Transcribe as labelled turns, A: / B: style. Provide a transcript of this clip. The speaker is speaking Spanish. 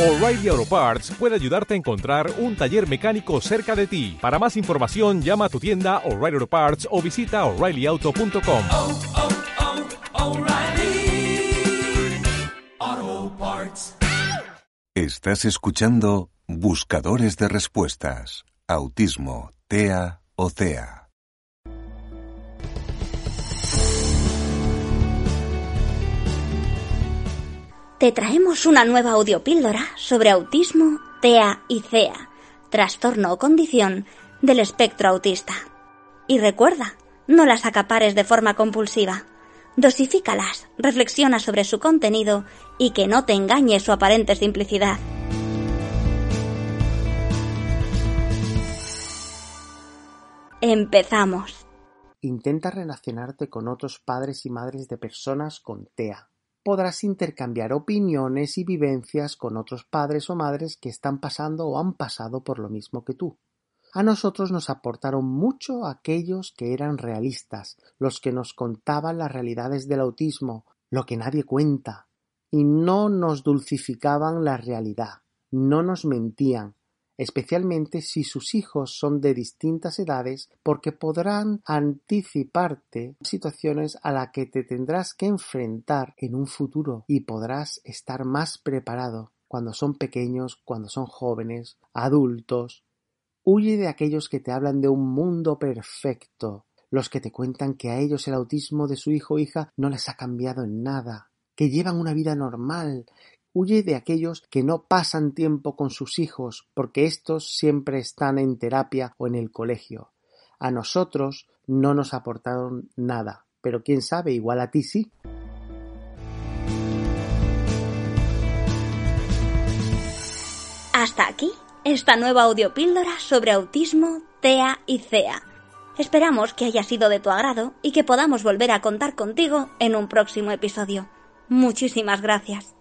A: O'Reilly Auto Parts puede ayudarte a encontrar un taller mecánico cerca de ti. Para más información, llama a tu tienda O'Reilly Auto Parts o visita oreillyauto.com.
B: oh, oh, Parts.
C: Estás escuchando Buscadores de Respuestas. Autismo, TEA o
D: Te traemos una nueva audiopíldora sobre autismo, TEA y CEA, trastorno o condición del espectro autista. Y recuerda, no las acapares de forma compulsiva. Dosifícalas, reflexiona sobre su contenido y que no te engañe su aparente simplicidad. Empezamos.
E: Intenta relacionarte con otros padres y madres de personas con TEA. Podrás intercambiar opiniones y vivencias con otros padres o madres que están pasando o han pasado por lo mismo que tú. A nosotros nos aportaron mucho aquellos que eran realistas, los que nos contaban las realidades del autismo, lo que nadie cuenta, y no nos dulcificaban la realidad, no nos mentían, especialmente si sus hijos son de distintas edades, porque podrán anticiparte situaciones a las que te tendrás que enfrentar en un futuro y podrás estar más preparado cuando son pequeños, cuando son jóvenes, adultos. Huye de aquellos que te hablan de un mundo perfecto, los que te cuentan que a ellos el autismo de su hijo o hija no les ha cambiado en nada, que llevan una vida normal, Huye de aquellos que no pasan tiempo con sus hijos porque éstos siempre están en terapia o en el colegio. A nosotros no nos aportaron nada, pero quién sabe, igual a ti sí.
D: Hasta aquí esta nueva audiopíldora sobre autismo, TEA y CEA. Esperamos que haya sido de tu agrado y que podamos volver a contar contigo en un próximo episodio. Muchísimas gracias.